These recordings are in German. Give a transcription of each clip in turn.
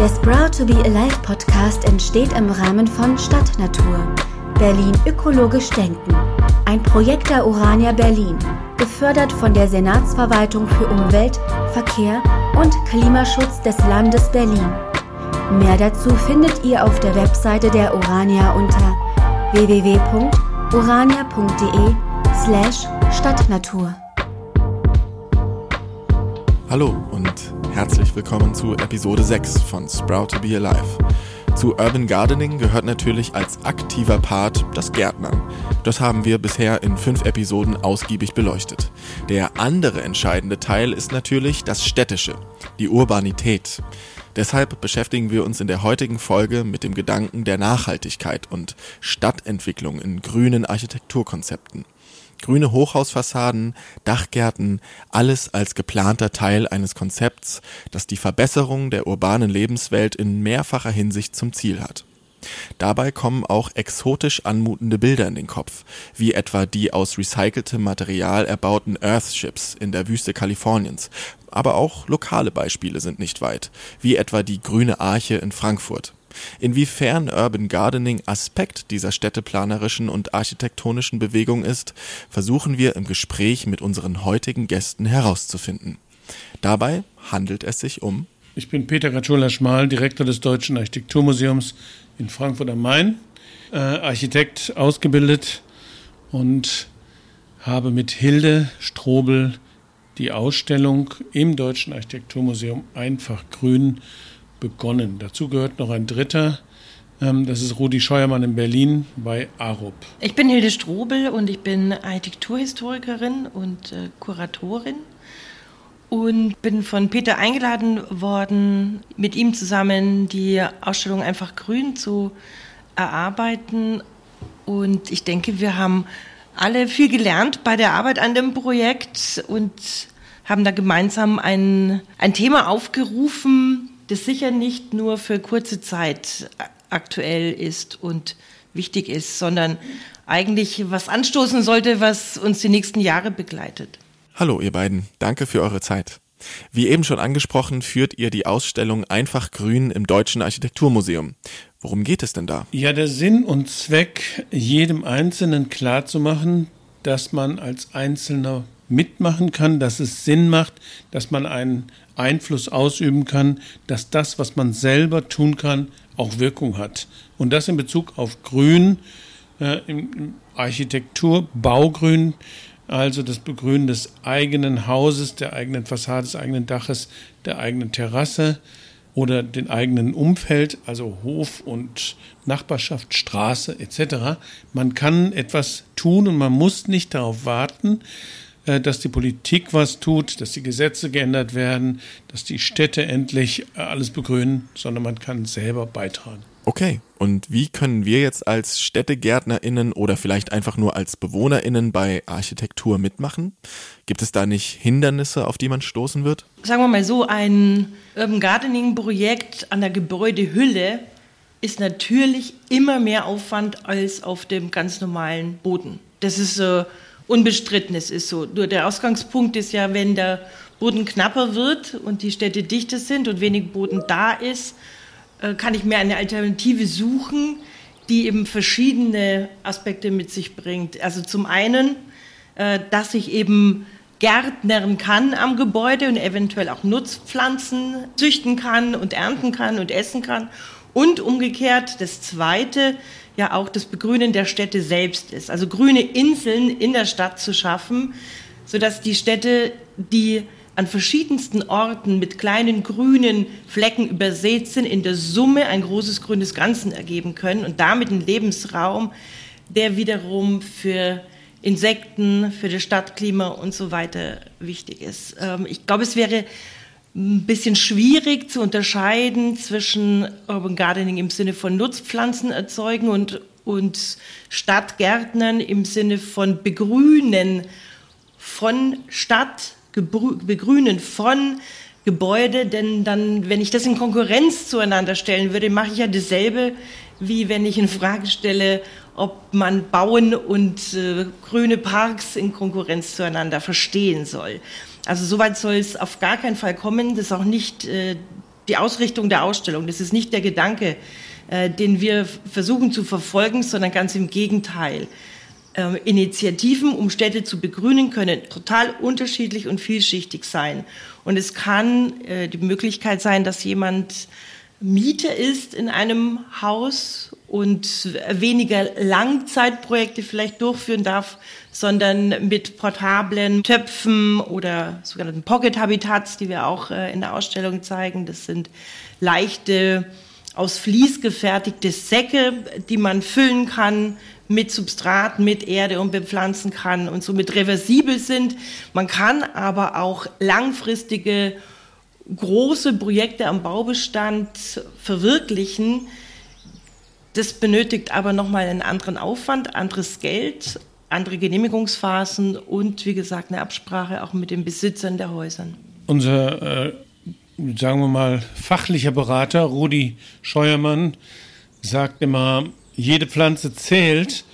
Der Sprout to be Alive Podcast entsteht im Rahmen von Stadtnatur. Berlin ökologisch denken. Ein Projekt der Urania Berlin, gefördert von der Senatsverwaltung für Umwelt, Verkehr und Klimaschutz des Landes Berlin. Mehr dazu findet ihr auf der Webseite der Urania unter www.urania.de slash Stadtnatur. Hallo und herzlich willkommen zu Episode 6 von Sprout to be Alive. Zu Urban Gardening gehört natürlich als aktiver Part das Gärtnern. Das haben wir bisher in fünf Episoden ausgiebig beleuchtet. Der andere entscheidende Teil ist natürlich das Städtische, die Urbanität. Deshalb beschäftigen wir uns in der heutigen Folge mit dem Gedanken der Nachhaltigkeit und Stadtentwicklung in grünen Architekturkonzepten. Grüne Hochhausfassaden, Dachgärten, alles als geplanter Teil eines Konzepts, das die Verbesserung der urbanen Lebenswelt in mehrfacher Hinsicht zum Ziel hat. Dabei kommen auch exotisch anmutende Bilder in den Kopf, wie etwa die aus recyceltem Material erbauten Earthships in der Wüste Kaliforniens, aber auch lokale Beispiele sind nicht weit, wie etwa die Grüne Arche in Frankfurt. Inwiefern Urban Gardening Aspekt dieser städteplanerischen und architektonischen Bewegung ist, versuchen wir im Gespräch mit unseren heutigen Gästen herauszufinden. Dabei handelt es sich um Ich bin Peter Gatschola-Schmal, Direktor des Deutschen Architekturmuseums in Frankfurt am Main, äh, Architekt ausgebildet und habe mit Hilde Strobel die Ausstellung im Deutschen Architekturmuseum Einfach Grün begonnen. Dazu gehört noch ein dritter, ähm, das ist Rudi Scheuermann in Berlin bei ARUP. Ich bin Hilde Strobel und ich bin Architekturhistorikerin und äh, Kuratorin und bin von Peter eingeladen worden, mit ihm zusammen die Ausstellung Einfach Grün zu erarbeiten. Und ich denke, wir haben alle viel gelernt bei der Arbeit an dem Projekt und haben da gemeinsam ein, ein Thema aufgerufen, das sicher nicht nur für kurze Zeit aktuell ist und wichtig ist, sondern eigentlich was anstoßen sollte, was uns die nächsten Jahre begleitet. Hallo ihr beiden, danke für eure Zeit. Wie eben schon angesprochen, führt ihr die Ausstellung Einfach Grün im Deutschen Architekturmuseum. Worum geht es denn da? Ja, der Sinn und Zweck, jedem Einzelnen klarzumachen, dass man als Einzelner mitmachen kann, dass es Sinn macht, dass man einen Einfluss ausüben kann, dass das, was man selber tun kann, auch Wirkung hat. Und das in Bezug auf Grün, äh, Architektur, Baugrün, also das Begrünen des eigenen Hauses, der eigenen Fassade, des eigenen Daches, der eigenen Terrasse oder den eigenen Umfeld, also Hof und Nachbarschaft, Straße etc. Man kann etwas tun und man muss nicht darauf warten, dass die Politik was tut, dass die Gesetze geändert werden, dass die Städte endlich äh, alles begrünen, sondern man kann selber beitragen. Okay, und wie können wir jetzt als Städtegärtnerinnen oder vielleicht einfach nur als Bewohnerinnen bei Architektur mitmachen? Gibt es da nicht Hindernisse, auf die man stoßen wird? Sagen wir mal so, ein Urban Gardening Projekt an der Gebäudehülle ist natürlich immer mehr Aufwand als auf dem ganz normalen Boden. Das ist äh, unbestritten, es ist so. Nur der Ausgangspunkt ist ja, wenn der Boden knapper wird und die Städte dichter sind und wenig Boden da ist, äh, kann ich mir eine Alternative suchen, die eben verschiedene Aspekte mit sich bringt. Also zum einen, äh, dass ich eben gärtnern kann am Gebäude und eventuell auch Nutzpflanzen züchten kann und ernten kann und essen kann. Und umgekehrt, das Zweite, ja auch das Begrünen der Städte selbst ist. Also grüne Inseln in der Stadt zu schaffen, sodass die Städte, die an verschiedensten Orten mit kleinen grünen Flecken übersät sind, in der Summe ein großes grünes Ganzen ergeben können und damit einen Lebensraum, der wiederum für Insekten, für das Stadtklima und so weiter wichtig ist. Ähm, ich glaube, es wäre ein bisschen schwierig zu unterscheiden zwischen Urban Gardening im Sinne von Nutzpflanzen erzeugen und, und Stadtgärtnern im Sinne von Begrünen von Stadt, Begrünen von Gebäude, denn dann, wenn ich das in Konkurrenz zueinander stellen würde, mache ich ja dasselbe, wie wenn ich in Frage stelle, ob man Bauen und äh, grüne Parks in Konkurrenz zueinander verstehen soll. Also soweit soll es auf gar keinen Fall kommen. Das ist auch nicht äh, die Ausrichtung der Ausstellung. Das ist nicht der Gedanke, äh, den wir versuchen zu verfolgen, sondern ganz im Gegenteil. Ähm, Initiativen, um Städte zu begrünen, können total unterschiedlich und vielschichtig sein. Und es kann äh, die Möglichkeit sein, dass jemand Mieter ist in einem Haus und weniger Langzeitprojekte vielleicht durchführen darf, sondern mit portablen Töpfen oder sogenannten Pocket Habitats, die wir auch äh, in der Ausstellung zeigen. Das sind leichte, aus Vlies gefertigte Säcke, die man füllen kann mit Substrat, mit Erde und bepflanzen kann und somit reversibel sind. Man kann aber auch langfristige große Projekte am Baubestand verwirklichen. Das benötigt aber nochmal einen anderen Aufwand, anderes Geld, andere Genehmigungsphasen und wie gesagt eine Absprache auch mit den Besitzern der Häuser. Unser, äh, sagen wir mal, fachlicher Berater Rudi Scheuermann sagt immer, jede Pflanze zählt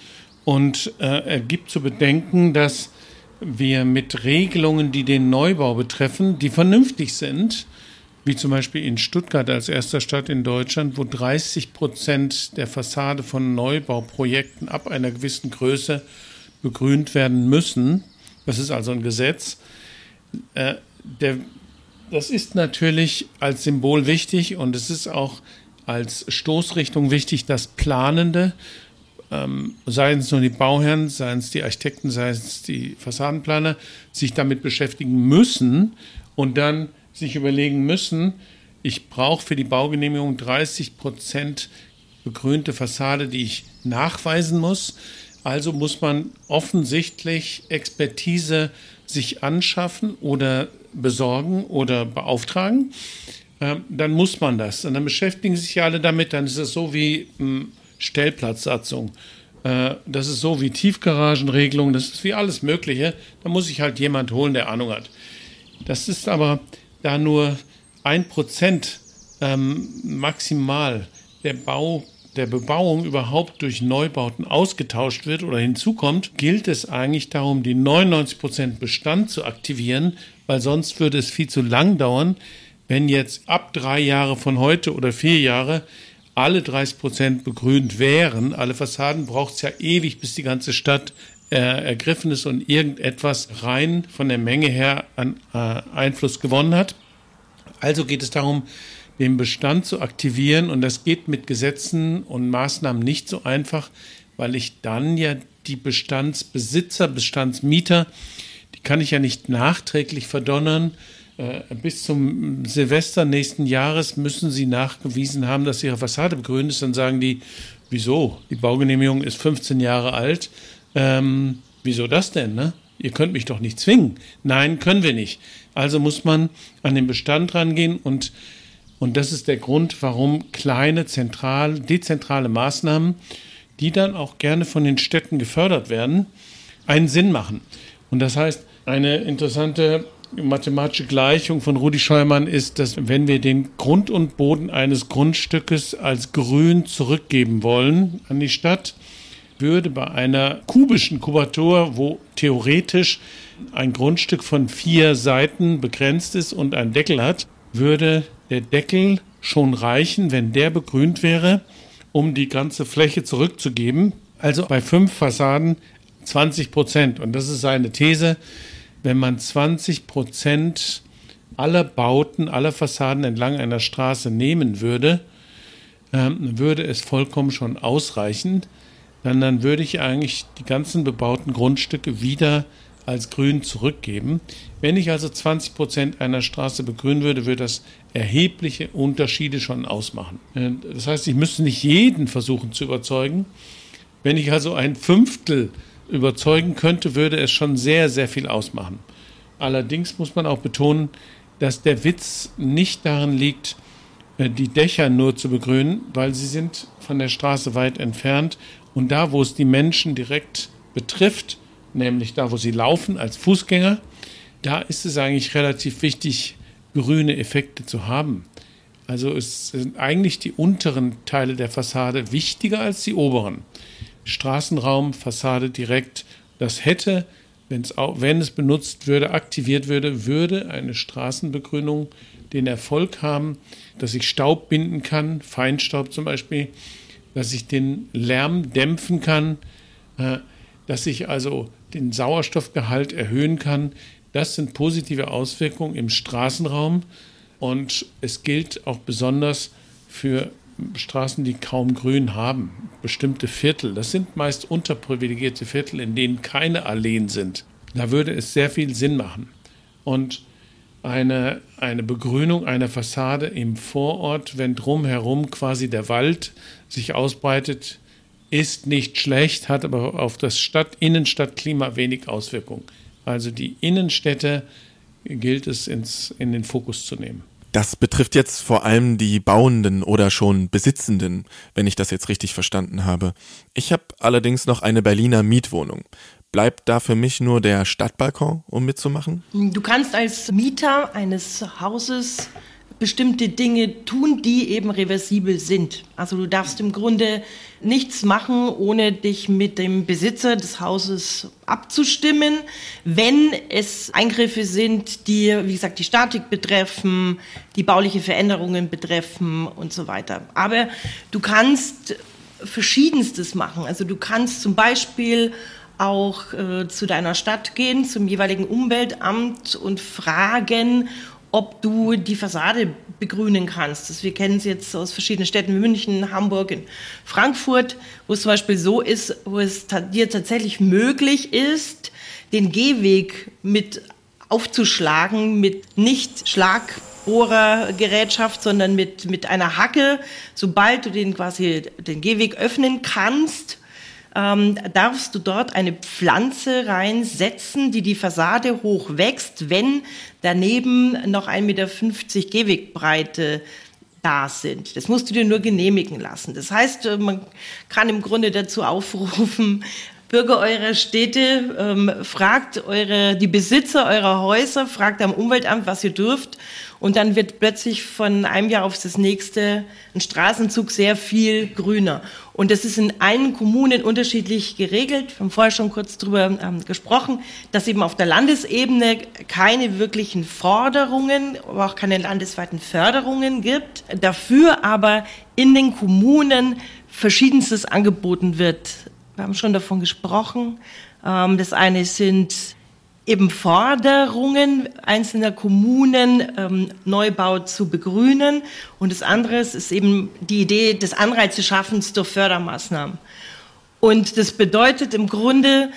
und äh, er gibt zu bedenken, dass wir mit Regelungen, die den Neubau betreffen, die vernünftig sind, wie zum Beispiel in Stuttgart als erster Stadt in Deutschland, wo 30 Prozent der Fassade von Neubauprojekten ab einer gewissen Größe begrünt werden müssen. Das ist also ein Gesetz. Äh, der, das ist natürlich als Symbol wichtig und es ist auch als Stoßrichtung wichtig, dass Planende, ähm, seien es nur die Bauherren, seien es die Architekten, seien es die Fassadenplaner, sich damit beschäftigen müssen und dann sich überlegen müssen, ich brauche für die Baugenehmigung 30 Prozent begrünte Fassade, die ich nachweisen muss. Also muss man offensichtlich Expertise sich anschaffen oder besorgen oder beauftragen. Ähm, dann muss man das. Und dann beschäftigen sich alle damit. Dann ist es so wie ähm, Stellplatzsatzung. Äh, das ist so wie Tiefgaragenregelung. Das ist wie alles Mögliche. Da muss ich halt jemand holen, der Ahnung hat. Das ist aber da nur ein Prozent ähm, maximal der Bau der Bebauung überhaupt durch Neubauten ausgetauscht wird oder hinzukommt, gilt es eigentlich darum, die 99 Prozent Bestand zu aktivieren, weil sonst würde es viel zu lang dauern, wenn jetzt ab drei Jahre von heute oder vier Jahre alle 30 Prozent begrünt wären, alle Fassaden, braucht es ja ewig, bis die ganze Stadt äh, ergriffen ist und irgendetwas rein von der Menge her an äh, Einfluss gewonnen hat. Also geht es darum, den Bestand zu aktivieren und das geht mit Gesetzen und Maßnahmen nicht so einfach, weil ich dann ja die Bestandsbesitzer, Bestandsmieter, die kann ich ja nicht nachträglich verdonnern, äh, bis zum Silvester nächsten Jahres müssen sie nachgewiesen haben, dass ihre Fassade begrünt ist. Dann sagen die, wieso? Die Baugenehmigung ist 15 Jahre alt. Ähm, wieso das denn? Ne? Ihr könnt mich doch nicht zwingen. Nein, können wir nicht. Also muss man an den Bestand rangehen und und das ist der Grund, warum kleine, zentral, dezentrale Maßnahmen, die dann auch gerne von den Städten gefördert werden, einen Sinn machen. Und das heißt, eine interessante mathematische Gleichung von Rudi Scheumann ist, dass wenn wir den Grund und Boden eines Grundstückes als grün zurückgeben wollen an die Stadt, würde bei einer kubischen Kubatur, wo theoretisch ein Grundstück von vier Seiten begrenzt ist und einen Deckel hat, würde der Deckel schon reichen, wenn der begrünt wäre, um die ganze Fläche zurückzugeben. Also bei fünf Fassaden 20 Prozent. Und das ist seine These wenn man 20 Prozent aller Bauten, aller Fassaden entlang einer Straße nehmen würde, ähm, würde es vollkommen schon ausreichen. Dann, dann würde ich eigentlich die ganzen bebauten Grundstücke wieder als grün zurückgeben. Wenn ich also 20 Prozent einer Straße begrünen würde, würde das erhebliche Unterschiede schon ausmachen. Äh, das heißt, ich müsste nicht jeden versuchen zu überzeugen. Wenn ich also ein Fünftel überzeugen könnte, würde es schon sehr, sehr viel ausmachen. Allerdings muss man auch betonen, dass der Witz nicht darin liegt, äh, die Dächer nur zu begrünen, weil sie sind von der Straße weit entfernt und da, wo es die Menschen direkt betrifft, nämlich da, wo sie laufen als Fußgänger, da ist es eigentlich relativ wichtig, grüne Effekte zu haben. Also es sind eigentlich die unteren Teile der Fassade wichtiger als die oberen. Straßenraum, Fassade direkt. Das hätte, auch, wenn es benutzt würde, aktiviert würde, würde eine Straßenbegrünung den Erfolg haben, dass ich Staub binden kann, Feinstaub zum Beispiel, dass ich den Lärm dämpfen kann, äh, dass ich also den Sauerstoffgehalt erhöhen kann. Das sind positive Auswirkungen im Straßenraum und es gilt auch besonders für Straßen, die kaum Grün haben. Bestimmte Viertel, das sind meist unterprivilegierte Viertel, in denen keine Alleen sind. Da würde es sehr viel Sinn machen. Und eine, eine Begrünung einer Fassade im Vorort, wenn drumherum quasi der Wald sich ausbreitet, ist nicht schlecht, hat aber auf das Stadt Innenstadtklima wenig Auswirkung. Also die Innenstädte gilt es ins, in den Fokus zu nehmen. Das betrifft jetzt vor allem die Bauenden oder schon Besitzenden, wenn ich das jetzt richtig verstanden habe. Ich habe allerdings noch eine Berliner Mietwohnung. Bleibt da für mich nur der Stadtbalkon, um mitzumachen? Du kannst als Mieter eines Hauses bestimmte Dinge tun, die eben reversibel sind. Also du darfst im Grunde nichts machen, ohne dich mit dem Besitzer des Hauses abzustimmen, wenn es Eingriffe sind, die, wie gesagt, die Statik betreffen, die bauliche Veränderungen betreffen und so weiter. Aber du kannst verschiedenstes machen. Also du kannst zum Beispiel auch äh, zu deiner Stadt gehen, zum jeweiligen Umweltamt und fragen, ob du die Fassade begrünen kannst. Das, wir kennen es jetzt aus verschiedenen Städten, München, Hamburg, in Frankfurt, wo es zum Beispiel so ist, wo es dir tatsächlich möglich ist, den Gehweg mit aufzuschlagen, mit nicht Schlagbohrergerätschaft, sondern mit, mit einer Hacke. Sobald du den quasi den Gehweg öffnen kannst, ähm, darfst du dort eine Pflanze reinsetzen, die die Fassade hoch wächst, wenn daneben noch 1,50 Meter Gehwegbreite da sind. Das musst du dir nur genehmigen lassen. Das heißt, äh, man kann im Grunde dazu aufrufen, Bürger eurer Städte, ähm, fragt eure, die Besitzer eurer Häuser, fragt am Umweltamt, was ihr dürft. Und dann wird plötzlich von einem Jahr auf das nächste ein Straßenzug sehr viel grüner. Und das ist in allen Kommunen unterschiedlich geregelt. Wir haben vorher schon kurz drüber ähm, gesprochen, dass eben auf der Landesebene keine wirklichen Forderungen, aber auch keine landesweiten Förderungen gibt. Dafür aber in den Kommunen verschiedenstes angeboten wird wir haben schon davon gesprochen. Ähm, das eine sind eben Forderungen einzelner Kommunen, ähm, Neubau zu begrünen. Und das andere ist eben die Idee des Anreizeschaffens durch Fördermaßnahmen. Und das bedeutet im Grunde,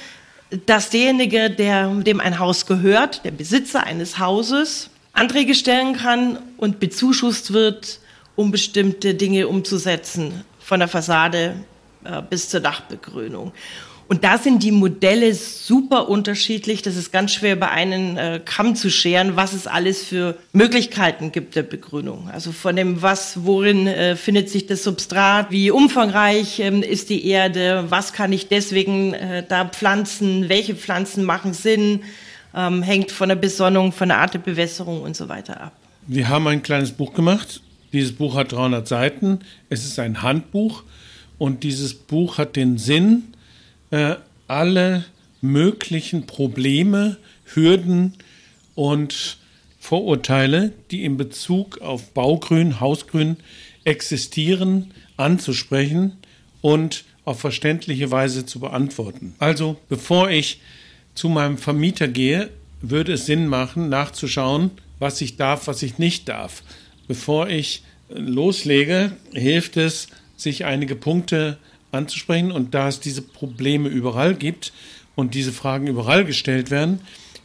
dass derjenige, der, dem ein Haus gehört, der Besitzer eines Hauses, Anträge stellen kann und bezuschusst wird, um bestimmte Dinge umzusetzen, von der Fassade äh, bis zur Dachbegrünung. Und da sind die Modelle super unterschiedlich. Das ist ganz schwer bei einem äh, Kamm zu scheren, was es alles für Möglichkeiten gibt der Begrünung. Also von dem, was, worin äh, findet sich das Substrat, wie umfangreich ähm, ist die Erde, was kann ich deswegen äh, da pflanzen, welche Pflanzen machen Sinn, ähm, hängt von der Besonnung, von der Art der Bewässerung und so weiter ab. Wir haben ein kleines Buch gemacht. Dieses Buch hat 300 Seiten. Es ist ein Handbuch und dieses Buch hat den Sinn, äh, alle möglichen Probleme, Hürden und Vorurteile, die in Bezug auf Baugrün, Hausgrün existieren, anzusprechen und auf verständliche Weise zu beantworten. Also, bevor ich zu meinem Vermieter gehe, würde es Sinn machen, nachzuschauen, was ich darf, was ich nicht darf. Bevor ich loslege, hilft es, sich einige Punkte anzusprechen. Und da es diese Probleme überall gibt und diese Fragen überall gestellt werden,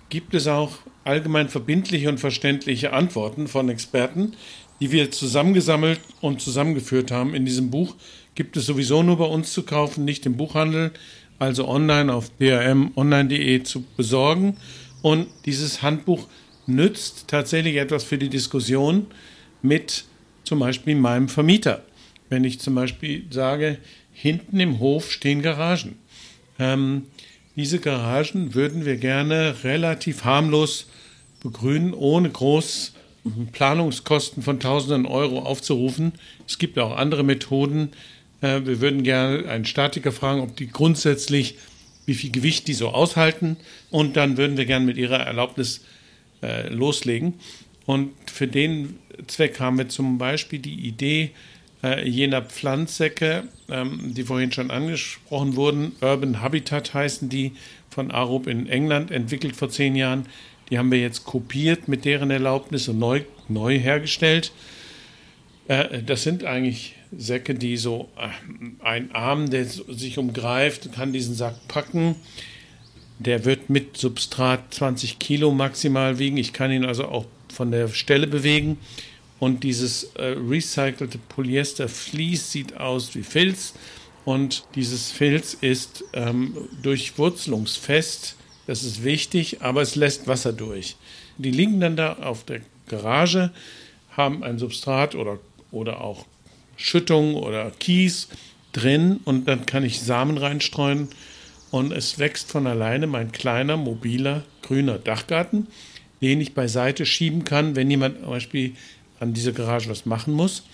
gibt es auch allgemein verbindliche und verständliche Antworten von Experten, die wir zusammengesammelt und zusammengeführt haben in diesem Buch. Gibt es sowieso nur bei uns zu kaufen, nicht im Buchhandel, also online auf brmonline.de zu besorgen. Und dieses Handbuch nützt tatsächlich etwas für die Diskussion mit zum Beispiel meinem Vermieter wenn ich zum Beispiel sage, hinten im Hof stehen Garagen. Ähm, diese Garagen würden wir gerne relativ harmlos begrünen, ohne groß Planungskosten von Tausenden Euro aufzurufen. Es gibt auch andere Methoden. Äh, wir würden gerne einen Statiker fragen, ob die grundsätzlich, wie viel Gewicht die so aushalten. Und dann würden wir gerne mit ihrer Erlaubnis äh, loslegen. Und für den Zweck haben wir zum Beispiel die Idee, äh, jener Pflanzsäcke, ähm, die vorhin schon angesprochen wurden, Urban Habitat heißen die, von Arup in England, entwickelt vor zehn Jahren. Die haben wir jetzt kopiert mit deren Erlaubnis und neu, neu hergestellt. Äh, das sind eigentlich Säcke, die so äh, ein Arm, der sich umgreift, kann diesen Sack packen. Der wird mit Substrat 20 Kilo maximal wiegen. Ich kann ihn also auch von der Stelle bewegen. Und dieses äh, recycelte Polyester Vlies sieht aus wie Filz. Und dieses Filz ist ähm, durchwurzelungsfest. Das ist wichtig, aber es lässt Wasser durch. Die liegen dann da auf der Garage, haben ein Substrat oder, oder auch Schüttung oder Kies drin und dann kann ich Samen reinstreuen und es wächst von alleine mein kleiner, mobiler, grüner Dachgarten, den ich beiseite schieben kann, wenn jemand zum Beispiel an dieser Garage was machen muss.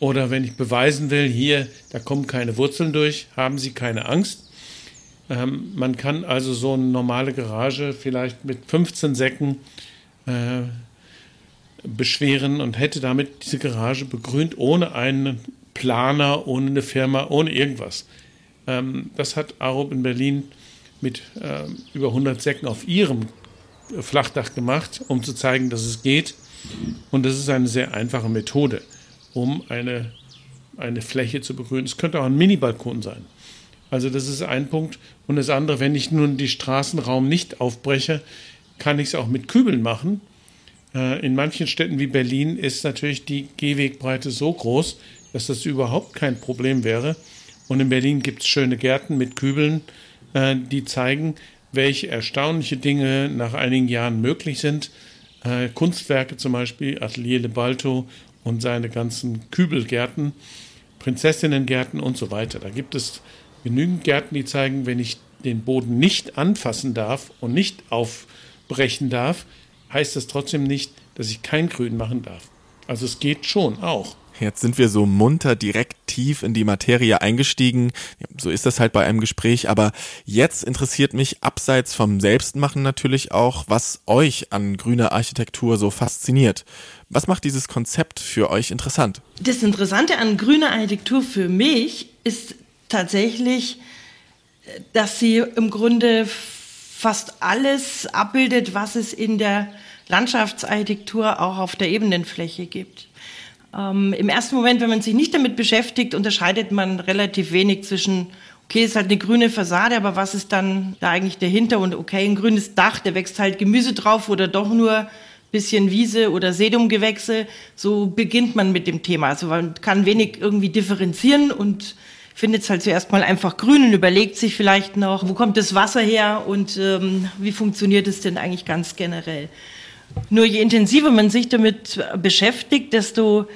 Oder wenn ich beweisen will, hier, da kommen keine Wurzeln durch, haben Sie keine Angst. Ähm, man kann also so eine normale Garage vielleicht mit 15 Säcken äh, beschweren und hätte damit diese Garage begrünt, ohne einen Planer, ohne eine Firma, ohne irgendwas. Ähm, das hat Arup in Berlin mit äh, über 100 Säcken auf ihrem Flachdach gemacht, um zu zeigen, dass es geht. Und das ist eine sehr einfache Methode um eine, eine Fläche zu begrünen. Es könnte auch ein Mini-Balkon sein. Also das ist ein Punkt. Und das andere, wenn ich nun die Straßenraum nicht aufbreche, kann ich es auch mit Kübeln machen. Äh, in manchen Städten wie Berlin ist natürlich die Gehwegbreite so groß, dass das überhaupt kein Problem wäre. Und in Berlin gibt es schöne Gärten mit Kübeln, äh, die zeigen, welche erstaunliche Dinge nach einigen Jahren möglich sind. Äh, Kunstwerke zum Beispiel, Atelier Le Balto und seine ganzen Kübelgärten, Prinzessinnengärten und so weiter. Da gibt es genügend Gärten, die zeigen, wenn ich den Boden nicht anfassen darf und nicht aufbrechen darf, heißt das trotzdem nicht, dass ich kein Grün machen darf. Also es geht schon auch. Jetzt sind wir so munter direkt tief in die Materie eingestiegen. So ist das halt bei einem Gespräch. Aber jetzt interessiert mich abseits vom Selbstmachen natürlich auch, was euch an grüner Architektur so fasziniert. Was macht dieses Konzept für euch interessant? Das Interessante an grüner Architektur für mich ist tatsächlich, dass sie im Grunde fast alles abbildet, was es in der Landschaftsarchitektur auch auf der Ebenenfläche gibt. Ähm, Im ersten Moment, wenn man sich nicht damit beschäftigt, unterscheidet man relativ wenig zwischen, okay, ist halt eine grüne Fassade, aber was ist dann da eigentlich dahinter? Und okay, ein grünes Dach, da wächst halt Gemüse drauf oder doch nur bisschen Wiese oder Sedumgewächse. So beginnt man mit dem Thema. Also man kann wenig irgendwie differenzieren und findet es halt zuerst mal einfach grün und überlegt sich vielleicht noch, wo kommt das Wasser her und ähm, wie funktioniert es denn eigentlich ganz generell. Nur je intensiver man sich damit beschäftigt, desto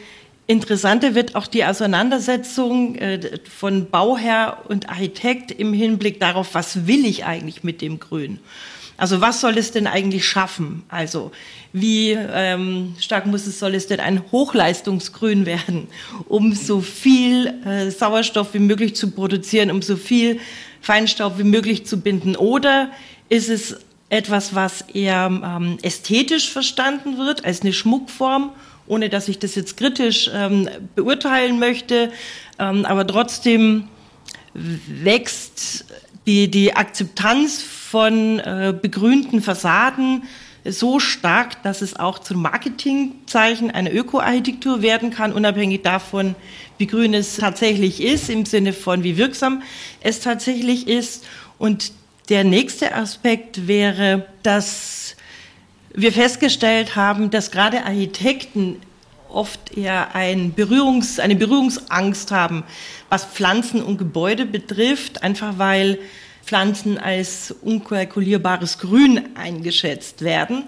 interessanter wird auch die Auseinandersetzung äh, von Bauherr und Architekt im Hinblick darauf, was will ich eigentlich mit dem Grün? Also was soll es denn eigentlich schaffen? Also wie ähm, stark muss es, soll es denn ein Hochleistungsgrün werden, um so viel äh, Sauerstoff wie möglich zu produzieren, um so viel Feinstaub wie möglich zu binden? Oder ist es etwas, was eher ähm, ästhetisch verstanden wird, als eine Schmuckform, ohne dass ich das jetzt kritisch ähm, beurteilen möchte. Ähm, aber trotzdem wächst die, die Akzeptanz von äh, begrünten Fassaden so stark, dass es auch zum Marketingzeichen einer Ökoarchitektur werden kann, unabhängig davon, wie grün es tatsächlich ist, im Sinne von wie wirksam es tatsächlich ist. Und der nächste Aspekt wäre, dass wir festgestellt haben, dass gerade Architekten oft eher ein Berührungs-, eine Berührungsangst haben, was Pflanzen und Gebäude betrifft, einfach weil Pflanzen als unkalkulierbares Grün eingeschätzt werden.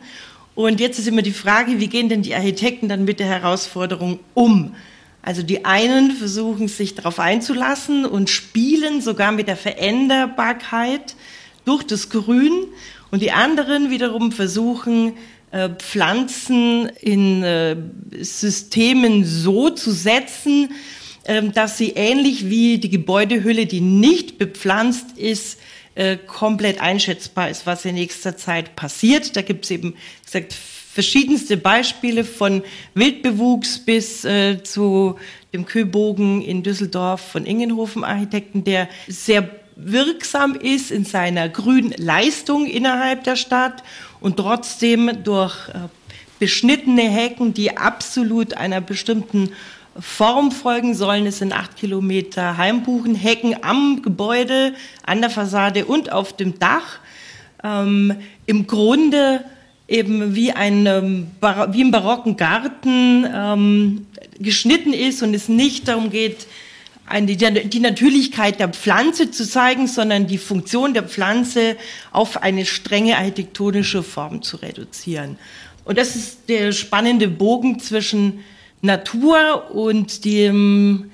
Und jetzt ist immer die Frage, wie gehen denn die Architekten dann mit der Herausforderung um? Also die einen versuchen sich darauf einzulassen und spielen sogar mit der Veränderbarkeit durch das Grün und die anderen wiederum versuchen, äh, Pflanzen in äh, Systemen so zu setzen, ähm, dass sie ähnlich wie die Gebäudehülle, die nicht bepflanzt ist, äh, komplett einschätzbar ist, was in nächster Zeit passiert. Da gibt es eben, wie gesagt, verschiedenste Beispiele von Wildbewuchs bis äh, zu dem Köbogen in Düsseldorf von Ingenhofen Architekten, der sehr wirksam ist in seiner grünen Leistung innerhalb der Stadt und trotzdem durch äh, beschnittene Hecken, die absolut einer bestimmten Form folgen sollen. Es sind acht Kilometer Heimbuchenhecken am Gebäude, an der Fassade und auf dem Dach. Ähm, Im Grunde eben wie ein ähm, wie im barocken Garten ähm, geschnitten ist und es nicht darum geht, eine, die Natürlichkeit der Pflanze zu zeigen, sondern die Funktion der Pflanze auf eine strenge architektonische Form zu reduzieren. Und das ist der spannende Bogen zwischen Natur und dem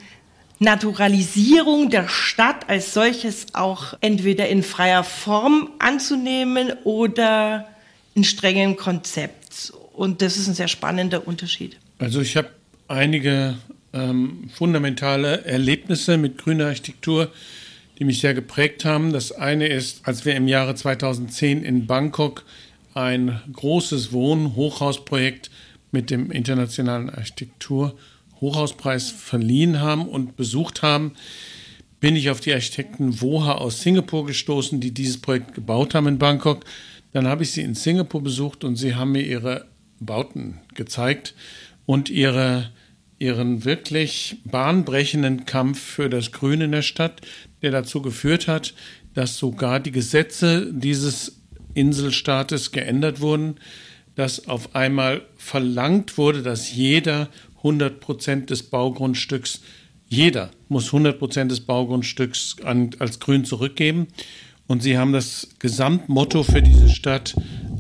Naturalisierung der Stadt als solches auch entweder in freier Form anzunehmen oder in strengem Konzept. Und das ist ein sehr spannender Unterschied. Also ich habe einige ähm, fundamentale Erlebnisse mit grüner Architektur, die mich sehr geprägt haben. Das eine ist, als wir im Jahre 2010 in Bangkok ein großes Wohn-Hochhausprojekt mit dem Internationalen Architektur Hochhauspreis verliehen haben und besucht haben, bin ich auf die Architekten Woha aus Singapur gestoßen, die dieses Projekt gebaut haben in Bangkok. Dann habe ich sie in Singapur besucht und sie haben mir ihre Bauten gezeigt und ihre, ihren wirklich bahnbrechenden Kampf für das Grün in der Stadt, der dazu geführt hat, dass sogar die Gesetze dieses Inselstaates geändert wurden, dass auf einmal verlangt wurde, dass jeder 100 Prozent des Baugrundstücks, jeder muss 100 Prozent des Baugrundstücks an, als Grün zurückgeben. Und sie haben das Gesamtmotto für diese Stadt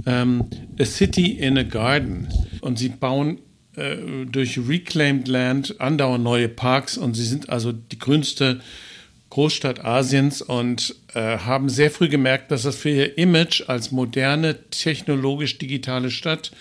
ähm, A City in a Garden. Und sie bauen äh, durch Reclaimed Land andauernd neue Parks und sie sind also die grünste Großstadt Asiens und äh, haben sehr früh gemerkt, dass das für ihr Image als moderne, technologisch digitale Stadt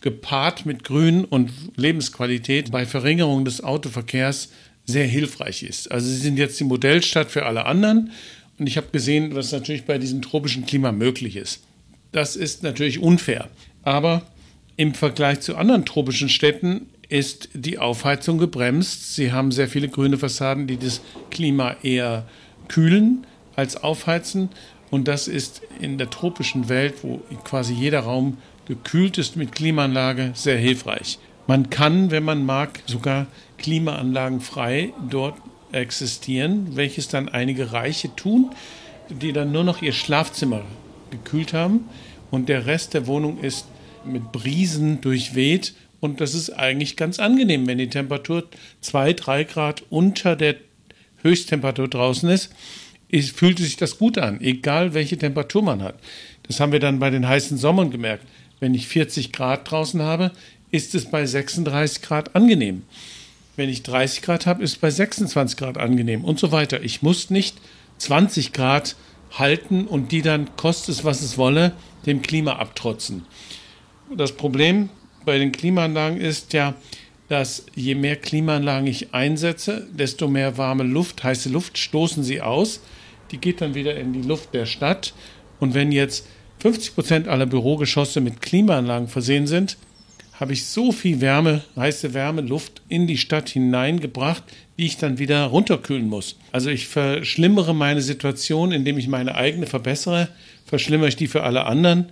gepaart mit Grün und Lebensqualität bei Verringerung des Autoverkehrs sehr hilfreich ist. Also sie sind jetzt die Modellstadt für alle anderen und ich habe gesehen, was natürlich bei diesem tropischen Klima möglich ist. Das ist natürlich unfair, aber im Vergleich zu anderen tropischen Städten ist die Aufheizung gebremst. Sie haben sehr viele grüne Fassaden, die das Klima eher kühlen als aufheizen. Und das ist in der tropischen Welt, wo quasi jeder Raum gekühlt ist mit Klimaanlage, sehr hilfreich. Man kann, wenn man mag, sogar Klimaanlagen frei dort existieren, welches dann einige Reiche tun, die dann nur noch ihr Schlafzimmer gekühlt haben und der Rest der Wohnung ist mit Brisen durchweht und das ist eigentlich ganz angenehm, wenn die Temperatur zwei, drei Grad unter der Höchsttemperatur draußen ist, ist, fühlt sich das gut an, egal welche Temperatur man hat. Das haben wir dann bei den heißen Sommern gemerkt. Wenn ich 40 Grad draußen habe, ist es bei 36 Grad angenehm. Wenn ich 30 Grad habe, ist es bei 26 Grad angenehm und so weiter. Ich muss nicht 20 Grad halten und die dann, kostet es was es wolle, dem Klima abtrotzen. Das Problem bei den Klimaanlagen ist ja, dass je mehr Klimaanlagen ich einsetze, desto mehr warme Luft, heiße Luft stoßen sie aus. Die geht dann wieder in die Luft der Stadt. Und wenn jetzt 50 Prozent aller Bürogeschosse mit Klimaanlagen versehen sind, habe ich so viel Wärme, heiße Wärme, Luft in die Stadt hineingebracht, die ich dann wieder runterkühlen muss. Also ich verschlimmere meine Situation, indem ich meine eigene verbessere, verschlimmere ich die für alle anderen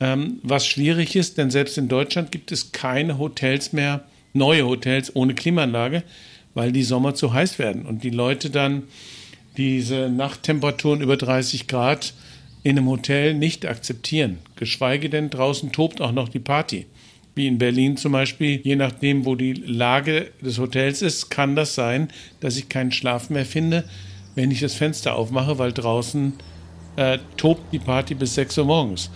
ähm, was schwierig ist, denn selbst in Deutschland gibt es keine Hotels mehr, neue Hotels ohne Klimaanlage, weil die Sommer zu heiß werden und die Leute dann diese Nachttemperaturen über 30 Grad in einem Hotel nicht akzeptieren. Geschweige denn draußen tobt auch noch die Party. Wie in Berlin zum Beispiel, je nachdem, wo die Lage des Hotels ist, kann das sein, dass ich keinen Schlaf mehr finde, wenn ich das Fenster aufmache, weil draußen äh, tobt die Party bis 6 Uhr morgens.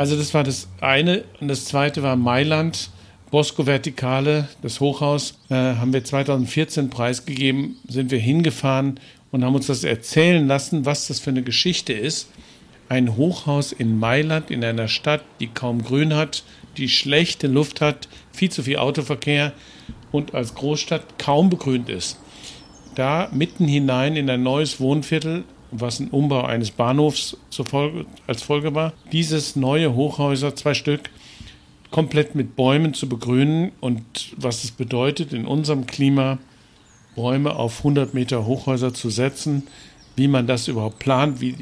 Also das war das eine. Und das zweite war Mailand. Bosco Vertikale, das Hochhaus, äh, haben wir 2014 preisgegeben, sind wir hingefahren und haben uns das erzählen lassen, was das für eine Geschichte ist. Ein Hochhaus in Mailand, in einer Stadt, die kaum Grün hat, die schlechte Luft hat, viel zu viel Autoverkehr und als Großstadt kaum begrünt ist. Da mitten hinein in ein neues Wohnviertel was ein Umbau eines Bahnhofs Folge, als Folge war. Dieses neue Hochhäuser, zwei Stück, komplett mit Bäumen zu begrünen und was es bedeutet, in unserem Klima Bäume auf 100 Meter Hochhäuser zu setzen, wie man das überhaupt plant, wie,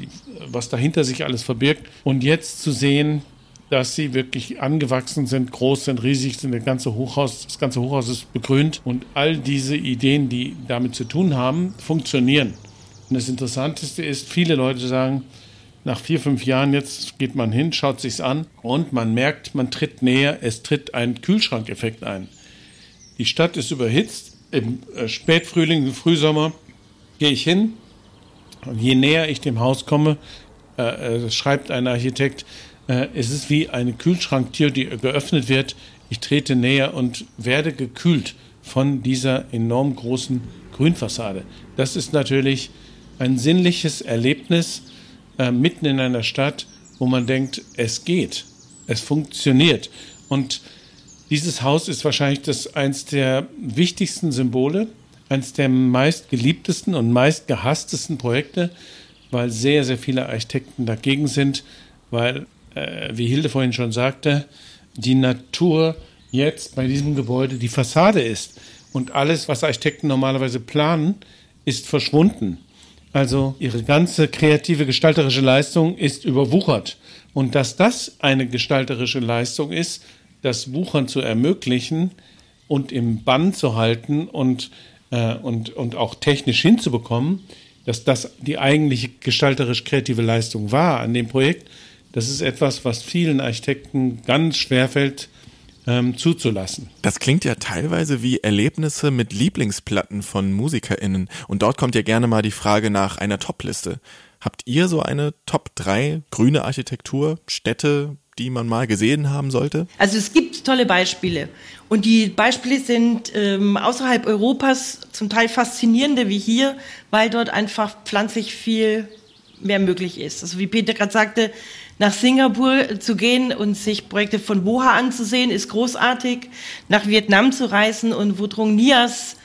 was dahinter sich alles verbirgt. Und jetzt zu sehen, dass sie wirklich angewachsen sind, groß sind, riesig sind, das ganze Hochhaus, das ganze Hochhaus ist begrünt und all diese Ideen, die damit zu tun haben, funktionieren. Und das Interessanteste ist, viele Leute sagen, nach vier, fünf Jahren jetzt geht man hin, schaut sich's an und man merkt, man tritt näher, es tritt ein Kühlschrankeffekt ein. Die Stadt ist überhitzt. Im äh, Spätfrühling, im Frühsommer gehe ich hin und je näher ich dem Haus komme, äh, äh, schreibt ein Architekt, äh, es ist wie eine Kühlschranktür, die geöffnet wird. Ich trete näher und werde gekühlt von dieser enorm großen Grünfassade. Das ist natürlich ein sinnliches Erlebnis äh, mitten in einer Stadt, wo man denkt, es geht, es funktioniert. Und dieses Haus ist wahrscheinlich das eins der wichtigsten Symbole, eins der meistgeliebtesten und meistgehasstesten Projekte, weil sehr, sehr viele Architekten dagegen sind, weil äh, wie Hilde vorhin schon sagte, die Natur jetzt bei diesem Gebäude die Fassade ist. Und alles, was Architekten normalerweise planen, ist verschwunden. Also ihre ganze kreative gestalterische Leistung ist überwuchert. Und dass das eine gestalterische Leistung ist, das Wuchern zu ermöglichen und im Bann zu halten und, äh, und, und auch technisch hinzubekommen, dass das die eigentliche gestalterisch kreative Leistung war an dem Projekt, das ist etwas, was vielen Architekten ganz schwer fällt ähm, zuzulassen. Das klingt ja teilweise wie Erlebnisse mit Lieblingsplatten von MusikerInnen. Und dort kommt ja gerne mal die Frage nach einer Topliste. Habt ihr so eine Top 3 grüne Architektur, Städte, die man mal gesehen haben sollte? Also es gibt tolle Beispiele. Und die Beispiele sind ähm, außerhalb Europas zum Teil faszinierende wie hier, weil dort einfach pflanzlich viel mehr möglich ist. Also wie Peter gerade sagte, nach Singapur zu gehen und sich Projekte von Woha anzusehen, ist großartig. Nach Vietnam zu reisen und Wudrung Nias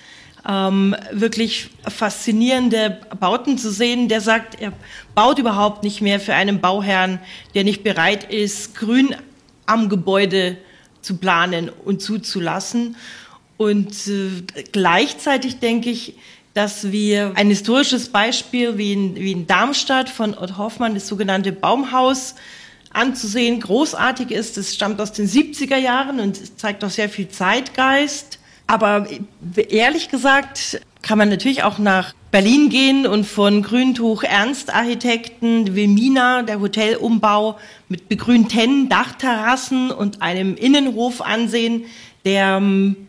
ähm, wirklich faszinierende Bauten zu sehen. Der sagt, er baut überhaupt nicht mehr für einen Bauherrn, der nicht bereit ist, Grün am Gebäude zu planen und zuzulassen. Und äh, gleichzeitig denke ich, dass wir ein historisches Beispiel wie in, wie in Darmstadt von Ott Hoffmann, das sogenannte Baumhaus, anzusehen, großartig ist. Es stammt aus den 70er Jahren und zeigt auch sehr viel Zeitgeist. Aber ehrlich gesagt kann man natürlich auch nach Berlin gehen und von Grüntuch Ernst Architekten, Wilmina, der Hotelumbau mit begrünten Dachterrassen und einem Innenhof ansehen, der ähm,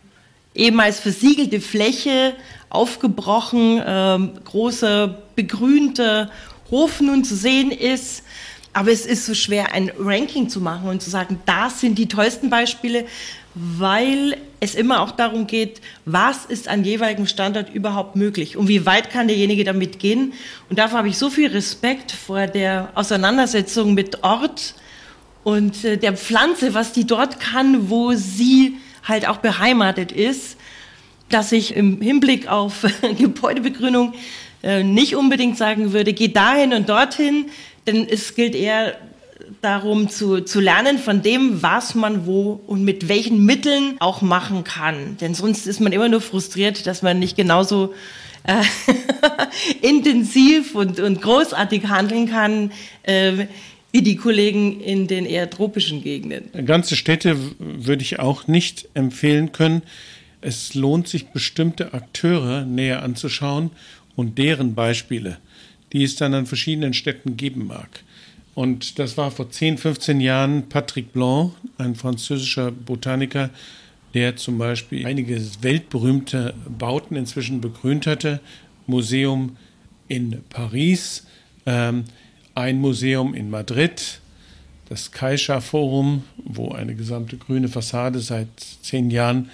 ehemals versiegelte Fläche aufgebrochen, ähm, große begrünte Hof nun zu sehen ist. Aber es ist so schwer, ein Ranking zu machen und zu sagen, das sind die tollsten Beispiele, weil es immer auch darum geht, was ist an jeweiligen Standort überhaupt möglich und wie weit kann derjenige damit gehen. Und dafür habe ich so viel Respekt vor der Auseinandersetzung mit Ort und äh, der Pflanze, was die dort kann, wo sie halt auch beheimatet ist dass ich im Hinblick auf Gebäudebegrünung äh, nicht unbedingt sagen würde, geh dahin und dorthin, denn es gilt eher darum zu, zu lernen von dem, was man wo und mit welchen Mitteln auch machen kann. Denn sonst ist man immer nur frustriert, dass man nicht genauso äh, intensiv und, und großartig handeln kann, äh, wie die Kollegen in den eher tropischen Gegenden. Ganze Städte würde ich auch nicht empfehlen können es lohnt sich, bestimmte Akteure näher anzuschauen und deren Beispiele, die es dann an verschiedenen Städten geben mag. Und das war vor 10, 15 Jahren Patrick Blanc, ein französischer Botaniker, der zum Beispiel einige weltberühmte Bauten inzwischen begrünt hatte. Museum in Paris, ähm, ein Museum in Madrid, das Caixa Forum, wo eine gesamte grüne Fassade seit zehn Jahren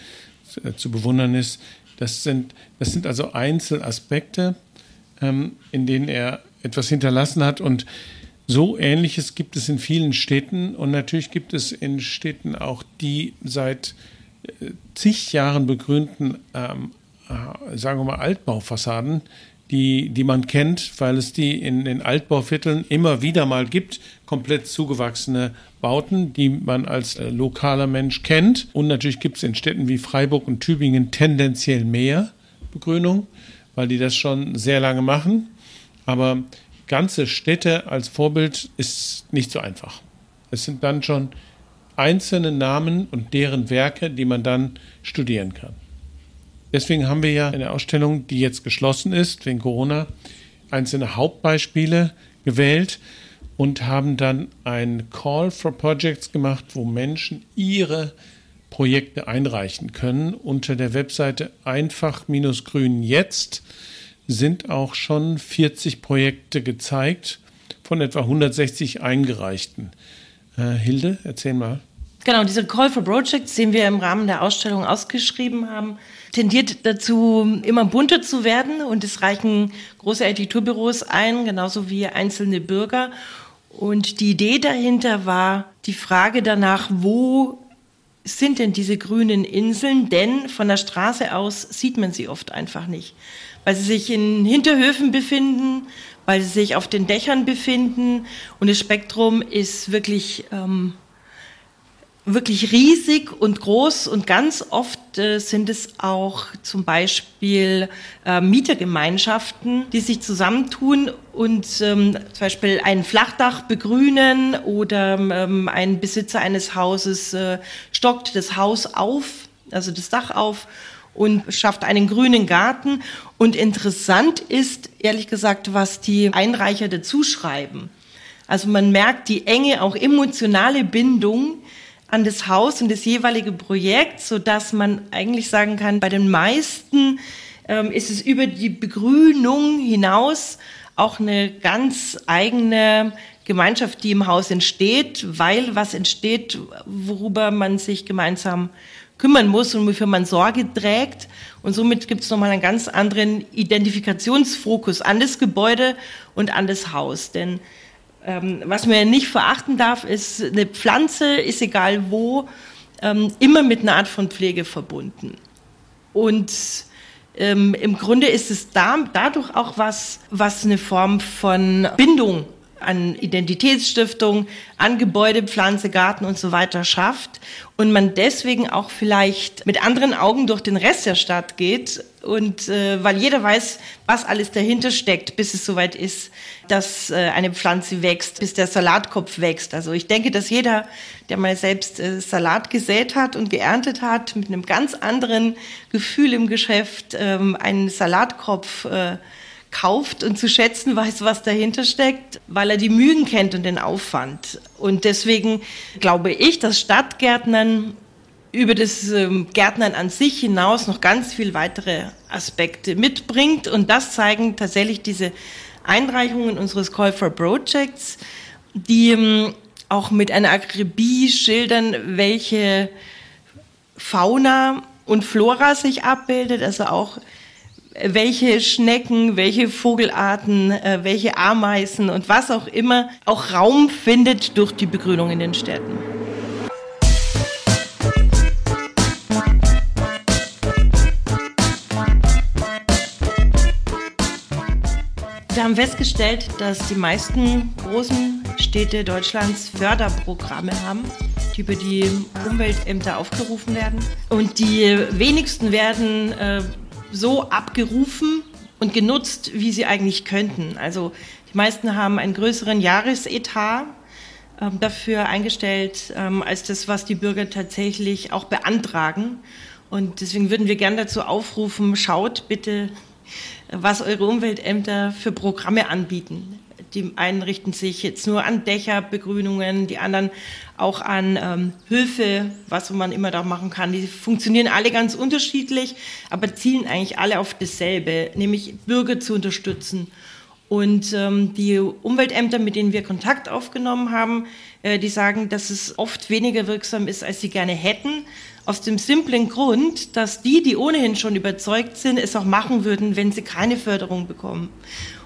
zu bewundern ist. Das sind, das sind also Einzelaspekte, ähm, in denen er etwas hinterlassen hat. Und so Ähnliches gibt es in vielen Städten. Und natürlich gibt es in Städten auch die seit äh, zig Jahren begrünten, ähm, äh, sagen wir mal, Altbaufassaden, die, die man kennt, weil es die in den Altbauvierteln immer wieder mal gibt, komplett zugewachsene Bauten, die man als äh, lokaler Mensch kennt. Und natürlich gibt es in Städten wie Freiburg und Tübingen tendenziell mehr Begrünung, weil die das schon sehr lange machen. Aber ganze Städte als Vorbild ist nicht so einfach. Es sind dann schon einzelne Namen und deren Werke, die man dann studieren kann. Deswegen haben wir ja eine Ausstellung, die jetzt geschlossen ist wegen Corona, einzelne Hauptbeispiele gewählt und haben dann ein Call for Projects gemacht, wo Menschen ihre Projekte einreichen können. Unter der Webseite einfach-grün jetzt sind auch schon 40 Projekte gezeigt von etwa 160 eingereichten. Äh, Hilde, erzähl mal. Genau, diese Call for Projects, den wir im Rahmen der Ausstellung ausgeschrieben haben, tendiert dazu, immer bunter zu werden und es reichen große Architekturbüros ein, genauso wie einzelne Bürger. Und die Idee dahinter war die Frage danach, wo sind denn diese grünen Inseln? Denn von der Straße aus sieht man sie oft einfach nicht, weil sie sich in Hinterhöfen befinden, weil sie sich auf den Dächern befinden und das Spektrum ist wirklich ähm, wirklich riesig und groß und ganz oft äh, sind es auch zum Beispiel äh, Mietergemeinschaften, die sich zusammentun und ähm, zum Beispiel ein Flachdach begrünen oder ähm, ein Besitzer eines Hauses äh, stockt das Haus auf, also das Dach auf und schafft einen grünen Garten. Und interessant ist, ehrlich gesagt, was die Einreicher dazu schreiben. Also man merkt die enge, auch emotionale Bindung an das Haus und das jeweilige Projekt, so dass man eigentlich sagen kann, bei den meisten ähm, ist es über die Begrünung hinaus auch eine ganz eigene Gemeinschaft, die im Haus entsteht, weil was entsteht, worüber man sich gemeinsam kümmern muss und wofür man Sorge trägt. Und somit gibt es nochmal einen ganz anderen Identifikationsfokus an das Gebäude und an das Haus. Denn ähm, was man nicht verachten darf, ist, eine Pflanze ist egal wo, ähm, immer mit einer Art von Pflege verbunden. Und ähm, im Grunde ist es da, dadurch auch was, was eine Form von Bindung an Identitätsstiftung, an Gebäude, Pflanze, Garten und so weiter schafft und man deswegen auch vielleicht mit anderen Augen durch den Rest der Stadt geht und äh, weil jeder weiß, was alles dahinter steckt, bis es soweit ist, dass äh, eine Pflanze wächst, bis der Salatkopf wächst. Also ich denke, dass jeder, der mal selbst äh, Salat gesät hat und geerntet hat, mit einem ganz anderen Gefühl im Geschäft ähm, einen Salatkopf äh, kauft und zu schätzen weiß, was dahinter steckt, weil er die Mühen kennt und den Aufwand. Und deswegen glaube ich, dass Stadtgärtnern über das ähm, Gärtnern an sich hinaus noch ganz viel weitere Aspekte mitbringt. Und das zeigen tatsächlich diese Einreichungen unseres Call for Projects, die ähm, auch mit einer Akribie schildern, welche Fauna und Flora sich abbildet, also auch welche Schnecken, welche Vogelarten, äh, welche Ameisen und was auch immer auch Raum findet durch die Begrünung in den Städten. Wir haben festgestellt, dass die meisten großen Städte Deutschlands Förderprogramme haben, die über die Umweltämter aufgerufen werden. Und die wenigsten werden äh, so abgerufen und genutzt, wie sie eigentlich könnten. Also die meisten haben einen größeren Jahresetat äh, dafür eingestellt, ähm, als das, was die Bürger tatsächlich auch beantragen. Und deswegen würden wir gern dazu aufrufen, schaut bitte, was eure Umweltämter für Programme anbieten. Die einen richten sich jetzt nur an Dächerbegrünungen, die anderen auch an ähm, Höfe, was man immer da machen kann. Die funktionieren alle ganz unterschiedlich, aber zielen eigentlich alle auf dasselbe, nämlich Bürger zu unterstützen. Und ähm, die Umweltämter, mit denen wir Kontakt aufgenommen haben, äh, die sagen, dass es oft weniger wirksam ist, als sie gerne hätten. Aus dem simplen Grund, dass die, die ohnehin schon überzeugt sind, es auch machen würden, wenn sie keine Förderung bekommen.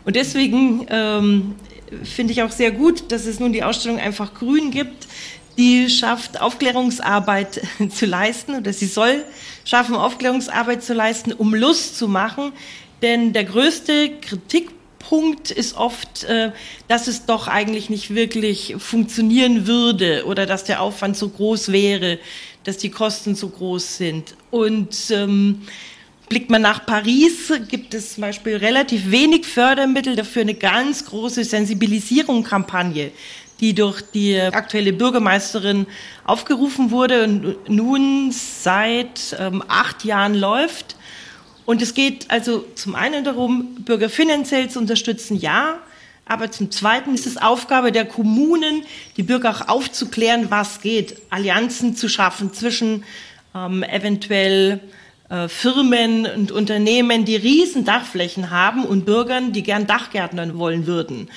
Und deswegen ähm, finde ich auch sehr gut, dass es nun die Ausstellung einfach grün gibt, die schafft, Aufklärungsarbeit zu leisten oder sie soll schaffen, Aufklärungsarbeit zu leisten, um Lust zu machen, Denn der größte Kritikpunkt ist oft, äh, dass es doch eigentlich nicht wirklich funktionieren würde oder dass der Aufwand so groß wäre, dass die Kosten so groß sind. Und ähm, Blickt man nach Paris, gibt es zum Beispiel relativ wenig Fördermittel, dafür eine ganz große Sensibilisierung-Kampagne, die durch die aktuelle Bürgermeisterin aufgerufen wurde und nun seit ähm, acht Jahren läuft. Und es geht also zum einen darum, Bürger finanziell zu unterstützen, ja, aber zum Zweiten ist es Aufgabe der Kommunen, die Bürger auch aufzuklären, was geht, Allianzen zu schaffen zwischen ähm, eventuell Firmen und Unternehmen, die riesen Dachflächen haben und Bürgern, die gern Dachgärtnern wollen würden.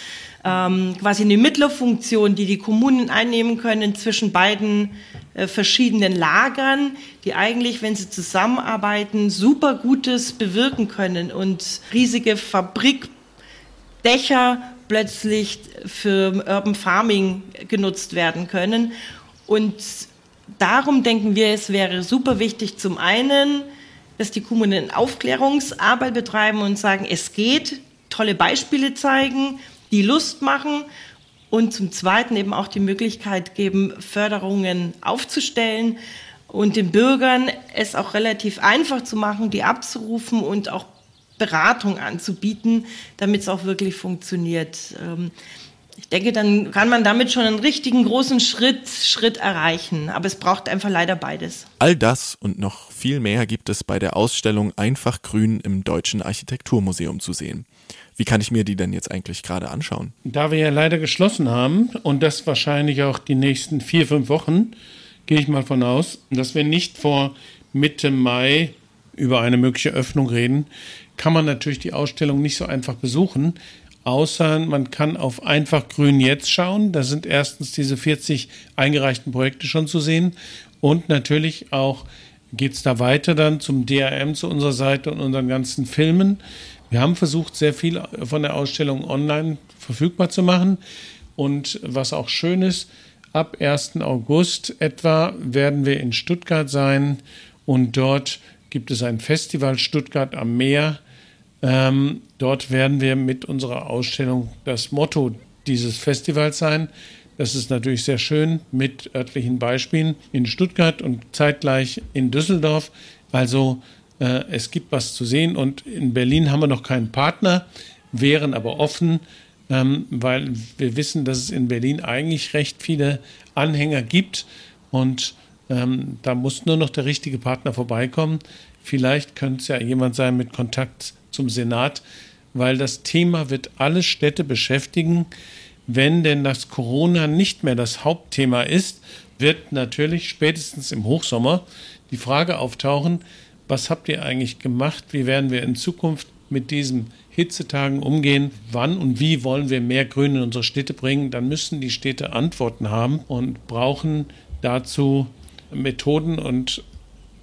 Ähm, quasi eine Mittlerfunktion, die die Kommunen einnehmen können zwischen beiden äh, verschiedenen Lagern, die eigentlich, wenn sie zusammenarbeiten, super Gutes bewirken können und riesige Fabrikdächer plötzlich für Urban Farming genutzt werden können. Und darum denken wir, es wäre super wichtig, zum einen dass die Kommunen Aufklärungsarbeit betreiben und sagen, es geht, tolle Beispiele zeigen, die Lust machen und zum Zweiten eben auch die Möglichkeit geben, Förderungen aufzustellen und den Bürgern es auch relativ einfach zu machen, die abzurufen und auch Beratung anzubieten, damit es auch wirklich funktioniert. Ich denke, dann kann man damit schon einen richtigen großen Schritt, Schritt erreichen. Aber es braucht einfach leider beides. All das und noch viel mehr gibt es bei der Ausstellung Einfach Grün im Deutschen Architekturmuseum zu sehen. Wie kann ich mir die denn jetzt eigentlich gerade anschauen? Da wir ja leider geschlossen haben und das wahrscheinlich auch die nächsten vier, fünf Wochen, gehe ich mal von aus, dass wir nicht vor Mitte Mai über eine mögliche Öffnung reden, kann man natürlich die Ausstellung nicht so einfach besuchen außer man kann auf einfach grün jetzt schauen. Da sind erstens diese 40 eingereichten Projekte schon zu sehen und natürlich auch geht es da weiter dann zum DRM zu unserer Seite und unseren ganzen Filmen. Wir haben versucht, sehr viel von der Ausstellung online verfügbar zu machen. Und was auch schön ist, ab 1. August etwa werden wir in Stuttgart sein und dort gibt es ein Festival Stuttgart am Meer ähm, dort werden wir mit unserer Ausstellung das Motto dieses Festivals sein. Das ist natürlich sehr schön mit örtlichen Beispielen in Stuttgart und zeitgleich in Düsseldorf. Also äh, es gibt was zu sehen und in Berlin haben wir noch keinen Partner, wären aber offen, ähm, weil wir wissen, dass es in Berlin eigentlich recht viele Anhänger gibt und ähm, da muss nur noch der richtige Partner vorbeikommen. Vielleicht könnte es ja jemand sein mit Kontakt zum Senat, weil das Thema wird alle Städte beschäftigen. Wenn denn das Corona nicht mehr das Hauptthema ist, wird natürlich spätestens im Hochsommer die Frage auftauchen, was habt ihr eigentlich gemacht? Wie werden wir in Zukunft mit diesen Hitzetagen umgehen? Wann und wie wollen wir mehr Grün in unsere Städte bringen? Dann müssen die Städte Antworten haben und brauchen dazu Methoden und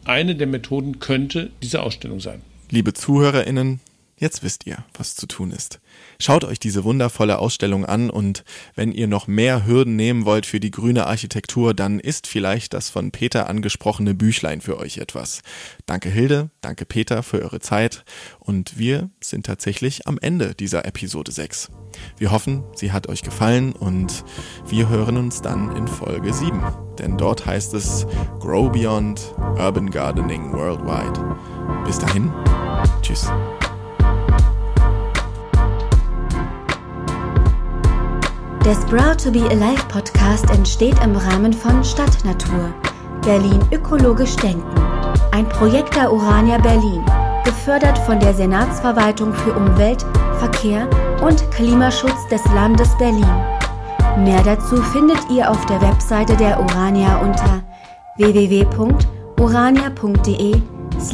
eine der Methoden könnte diese Ausstellung sein. Liebe ZuhörerInnen, Jetzt wisst ihr, was zu tun ist. Schaut euch diese wundervolle Ausstellung an und wenn ihr noch mehr Hürden nehmen wollt für die grüne Architektur, dann ist vielleicht das von Peter angesprochene Büchlein für euch etwas. Danke Hilde, danke Peter für eure Zeit und wir sind tatsächlich am Ende dieser Episode 6. Wir hoffen, sie hat euch gefallen und wir hören uns dann in Folge 7, denn dort heißt es Grow Beyond Urban Gardening Worldwide. Bis dahin, tschüss. Der Sprout to be Alive Podcast entsteht im Rahmen von Stadtnatur. Berlin ökologisch denken. Ein Projekt der Urania Berlin, gefördert von der Senatsverwaltung für Umwelt, Verkehr und Klimaschutz des Landes Berlin. Mehr dazu findet ihr auf der Webseite der Urania unter www.urania.de